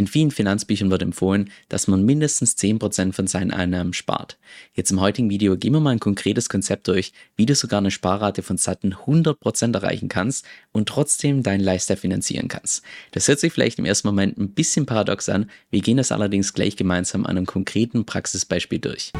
In vielen Finanzbüchern wird empfohlen, dass man mindestens 10% von seinen Einnahmen spart. Jetzt im heutigen Video gehen wir mal ein konkretes Konzept durch, wie du sogar eine Sparrate von satten 100% erreichen kannst und trotzdem deinen Lifestyle finanzieren kannst. Das hört sich vielleicht im ersten Moment ein bisschen paradox an, wir gehen das allerdings gleich gemeinsam an einem konkreten Praxisbeispiel durch.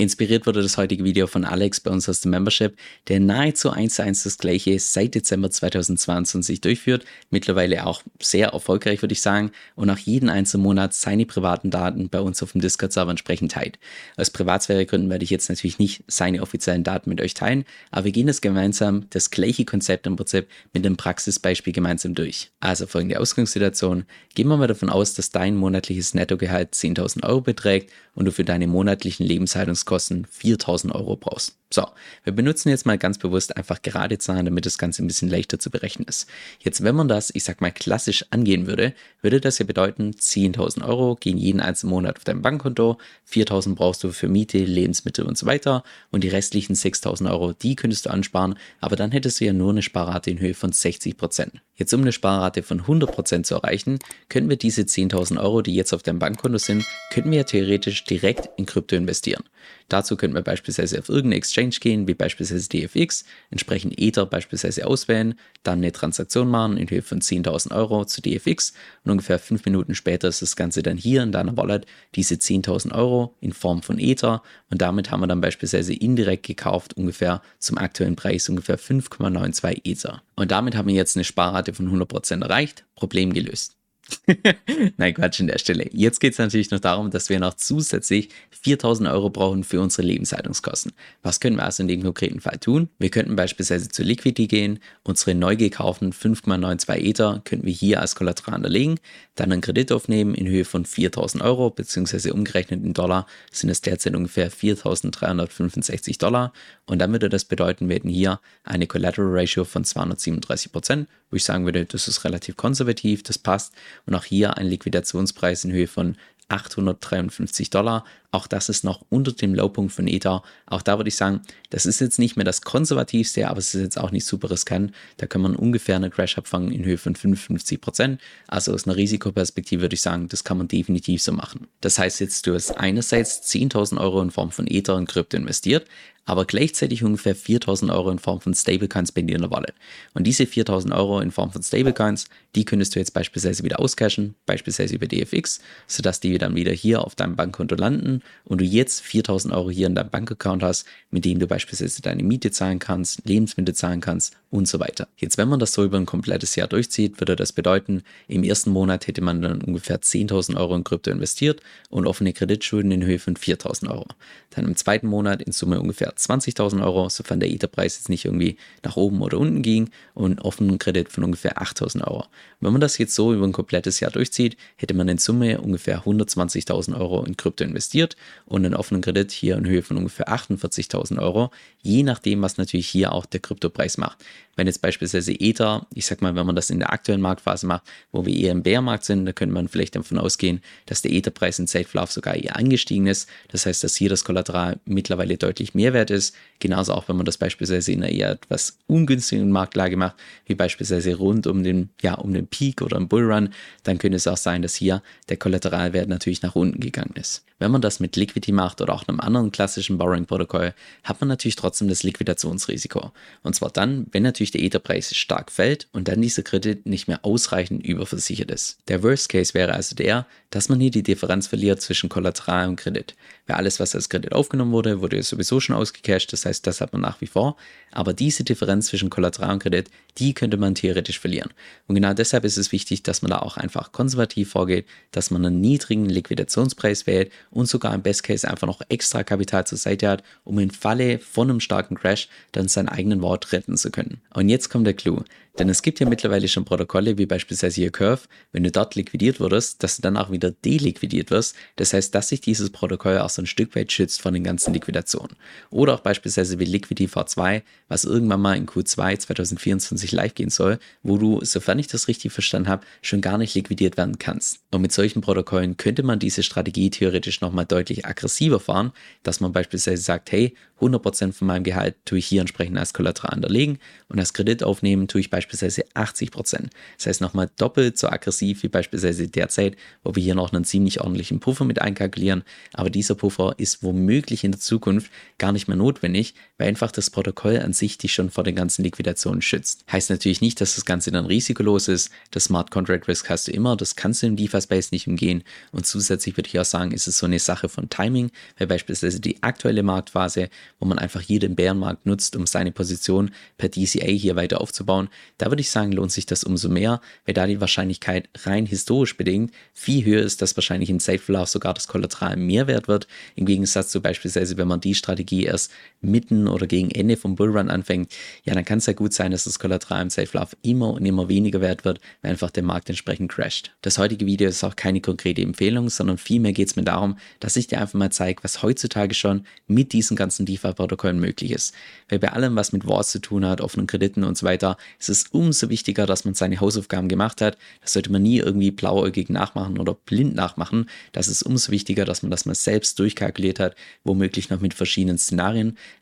Inspiriert wurde das heutige Video von Alex bei uns aus dem Membership, der nahezu eins zu eins das gleiche seit Dezember 2022 durchführt, mittlerweile auch sehr erfolgreich würde ich sagen und auch jeden einzelnen Monat seine privaten Daten bei uns auf dem Discord-Server entsprechend teilt. Aus Privatsphäregründen werde ich jetzt natürlich nicht seine offiziellen Daten mit euch teilen, aber wir gehen das gemeinsam, das gleiche Konzept im Prinzip mit dem Praxisbeispiel gemeinsam durch. Also folgende Ausgangssituation, gehen wir mal davon aus, dass dein monatliches Nettogehalt 10.000 Euro beträgt und du für deine monatlichen Lebenshaltungskosten Kosten 4000 Euro brauchst. So, wir benutzen jetzt mal ganz bewusst einfach gerade Zahlen, damit das Ganze ein bisschen leichter zu berechnen ist. Jetzt, wenn man das, ich sag mal, klassisch angehen würde, würde das ja bedeuten, 10.000 Euro gehen jeden einzelnen Monat auf dein Bankkonto, 4.000 brauchst du für Miete, Lebensmittel und so weiter und die restlichen 6.000 Euro, die könntest du ansparen, aber dann hättest du ja nur eine Sparrate in Höhe von 60 Prozent. Jetzt, um eine Sparrate von 100 Prozent zu erreichen, können wir diese 10.000 Euro, die jetzt auf deinem Bankkonto sind, könnten wir ja theoretisch direkt in Krypto investieren. Dazu könnten wir beispielsweise auf irgendeine Exchange gehen, wie beispielsweise DFX, entsprechend Ether beispielsweise auswählen, dann eine Transaktion machen in Höhe von 10.000 Euro zu DFX und ungefähr fünf Minuten später ist das Ganze dann hier in deiner Wallet diese 10.000 Euro in Form von Ether und damit haben wir dann beispielsweise indirekt gekauft ungefähr zum aktuellen Preis ungefähr 5,92 Ether. Und damit haben wir jetzt eine Sparrate von 100% erreicht, Problem gelöst. Nein, Quatsch an der Stelle. Jetzt geht es natürlich noch darum, dass wir noch zusätzlich 4000 Euro brauchen für unsere Lebenshaltungskosten. Was können wir also in dem konkreten Fall tun? Wir könnten beispielsweise zu Liquidity gehen, unsere neu gekauften 5,92 Ether könnten wir hier als Kollateral hinterlegen, dann einen Kredit aufnehmen in Höhe von 4000 Euro, beziehungsweise umgerechnet in Dollar sind es derzeit ungefähr 4365 Dollar. Und dann würde das bedeuten, wir hätten hier eine Collateral Ratio von 237 Prozent, wo ich sagen würde, das ist relativ konservativ, das passt und auch hier ein Liquidationspreis in Höhe von 853 Dollar. Auch das ist noch unter dem Lowpunkt von Ether. Auch da würde ich sagen, das ist jetzt nicht mehr das konservativste, aber es ist jetzt auch nicht super riskant. Da kann man ungefähr eine Crash abfangen in Höhe von 55 Prozent. Also aus einer Risikoperspektive würde ich sagen, das kann man definitiv so machen. Das heißt jetzt, du hast einerseits 10.000 Euro in Form von Ether und Krypto investiert, aber gleichzeitig ungefähr 4000 Euro in Form von Stablecoins bei dir in der Wallet. Und diese 4000 Euro in Form von Stablecoins, die könntest du jetzt beispielsweise wieder auscashen, beispielsweise über DFX, sodass die dann wieder hier auf deinem Bankkonto landen und du jetzt 4000 Euro hier in deinem Bankaccount hast, mit denen du beispielsweise deine Miete zahlen kannst, Lebensmittel zahlen kannst und so weiter. Jetzt, wenn man das so über ein komplettes Jahr durchzieht, würde das bedeuten, im ersten Monat hätte man dann ungefähr 10.000 Euro in Krypto investiert und offene Kreditschulden in Höhe von 4.000 Euro. Dann im zweiten Monat in Summe ungefähr 20.000 Euro, sofern der Etherpreis jetzt nicht irgendwie nach oben oder unten ging und offenen Kredit von ungefähr 8.000 Euro. wenn man das jetzt so über ein komplettes Jahr durchzieht, hätte man in Summe ungefähr 120.000 Euro in Krypto investiert und einen offenen Kredit hier in Höhe von ungefähr 48.000 Euro, je nachdem, was natürlich hier auch der Kryptopreis macht. Wenn jetzt beispielsweise Ether, ich sag mal, wenn man das in der aktuellen Marktphase macht, wo wir eher im Bärmarkt sind, da könnte man vielleicht davon ausgehen, dass der Etherpreis in Safe sogar eher angestiegen ist. Das heißt, dass hier das Kollateral mittlerweile deutlich mehr wert ist. Genauso auch, wenn man das beispielsweise in einer eher etwas ungünstigen Marktlage macht, wie beispielsweise rund um den, ja, um den Peak oder im Bullrun, dann könnte es auch sein, dass hier der Kollateralwert natürlich nach unten gegangen ist. Wenn man das mit Liquidity macht oder auch einem anderen klassischen Borrowing-Protokoll, hat man natürlich trotzdem das Liquidationsrisiko. Und zwar dann, wenn natürlich der Etherpreis stark fällt und dann dieser Kredit nicht mehr ausreichend überversichert ist. Der Worst Case wäre also der, dass man hier die Differenz verliert zwischen Kollateral und Kredit. Weil alles, was als Kredit aufgenommen wurde, wurde sowieso schon ausgecashed, das heißt, das hat man nach wie vor. Aber diese Differenz zwischen Kollateral und Kredit, die könnte man theoretisch verlieren. Und genau deshalb ist es wichtig, dass man da auch einfach konservativ vorgeht, dass man einen niedrigen Liquidationspreis wählt und sogar im Best Case einfach noch extra Kapital zur Seite hat, um im Falle von einem starken Crash dann seinen eigenen Wort retten zu können. Und jetzt kommt der Clou. Denn es gibt ja mittlerweile schon Protokolle, wie beispielsweise hier Curve, wenn du dort liquidiert wurdest, dass du dann auch wieder deliquidiert wirst. Das heißt, dass sich dieses Protokoll auch so ein Stück weit schützt von den ganzen Liquidationen. Oder auch beispielsweise wie Liquidity V2, was irgendwann mal in Q2 2024 live gehen soll, wo du, sofern ich das richtig verstanden habe, schon gar nicht liquidiert werden kannst. Und mit solchen Protokollen könnte man diese Strategie theoretisch nochmal deutlich aggressiver fahren, dass man beispielsweise sagt, hey, 100% von meinem Gehalt tue ich hier entsprechend als Kollateral hinterlegen und als Kredit aufnehmen tue ich beispielsweise 80%. Das heißt nochmal doppelt so aggressiv wie beispielsweise derzeit, wo wir hier noch einen ziemlich ordentlichen Puffer mit einkalkulieren. Aber dieser Puffer ist womöglich in der Zukunft gar nicht mehr notwendig, weil einfach das Protokoll an sich dich schon vor den ganzen Liquidationen schützt. Heißt natürlich nicht, dass das Ganze dann risikolos ist. Das Smart Contract Risk hast du immer, das kannst du im DeFi-Space nicht umgehen. Und zusätzlich würde ich auch sagen, ist es so eine Sache von Timing, weil beispielsweise die aktuelle Marktphase wo man einfach hier den Bärenmarkt nutzt, um seine Position per DCA hier weiter aufzubauen, da würde ich sagen, lohnt sich das umso mehr, weil da die Wahrscheinlichkeit rein historisch bedingt viel höher ist, dass wahrscheinlich im Safe-Verlauf sogar das Kollateral mehr wert wird, im Gegensatz zu beispielsweise, wenn man die Strategie erst mitten oder gegen Ende vom Bullrun anfängt, ja, dann kann es ja gut sein, dass das Kollateral im Safe-Verlauf immer und immer weniger wert wird, weil einfach der Markt entsprechend crasht. Das heutige Video ist auch keine konkrete Empfehlung, sondern vielmehr geht es mir darum, dass ich dir einfach mal zeige, was heutzutage schon mit diesen ganzen DeFi-Protokollen möglich ist. Weil bei allem, was mit Wars zu tun hat, offenen Krediten und so weiter, ist es umso wichtiger, dass man seine Hausaufgaben gemacht hat. Das sollte man nie irgendwie blauäugig nachmachen oder blind nachmachen. Das ist umso wichtiger, dass man das mal selbst durchkalkuliert hat, womöglich noch mit verschiedenen Szenarien.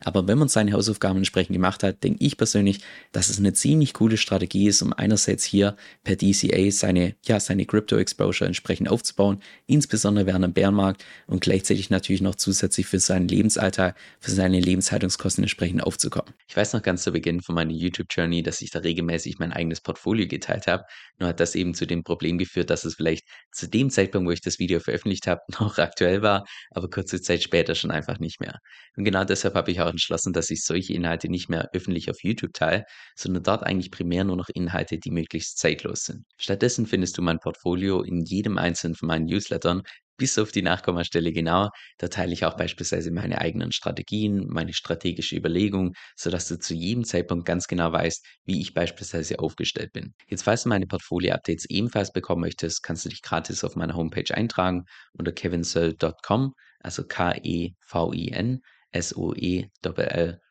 Aber wenn man seine Hausaufgaben entsprechend gemacht hat, denke ich persönlich, dass es eine ziemlich coole Strategie ist, um einerseits hier per DCA seine, ja, seine Crypto-Exposure entsprechend aufzubauen, insbesondere während dem Bärenmarkt und gleichzeitig natürlich noch zusätzlich für seinen Lebensalltag, für seine Lebenshaltungskosten entsprechend aufzukommen. Ich weiß noch ganz zu Beginn von meiner YouTube-Journey, dass ich da regelmäßig mein eigenes Portfolio geteilt habe. Nur hat das eben zu dem Problem geführt, dass es vielleicht zu dem Zeitpunkt, wo ich das Video veröffentlicht habe, noch aktuell war, aber kurze Zeit später schon einfach nicht mehr. Und genau deshalb habe ich auch entschlossen, dass ich solche Inhalte nicht mehr öffentlich auf YouTube teile, sondern dort eigentlich primär nur noch Inhalte, die möglichst zeitlos sind. Stattdessen findest du mein Portfolio in jedem einzelnen von meinen Newslettern, bis auf die Nachkommastelle genau. Da teile ich auch beispielsweise meine eigenen Strategien, meine strategische Überlegung, sodass du zu jedem Zeitpunkt ganz genau weißt, wie ich beispielsweise aufgestellt bin. Jetzt, falls du meine Portfolio-Updates ebenfalls bekommen möchtest, kannst du dich gratis auf meiner Homepage eintragen unter kevinsoe.com, also K-E-V-I-N S-O-E-L-L.com.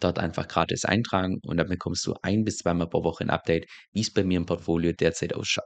Dort einfach gratis eintragen und dann bekommst du ein bis zweimal pro Woche ein Update, wie es bei mir im Portfolio derzeit ausschaut.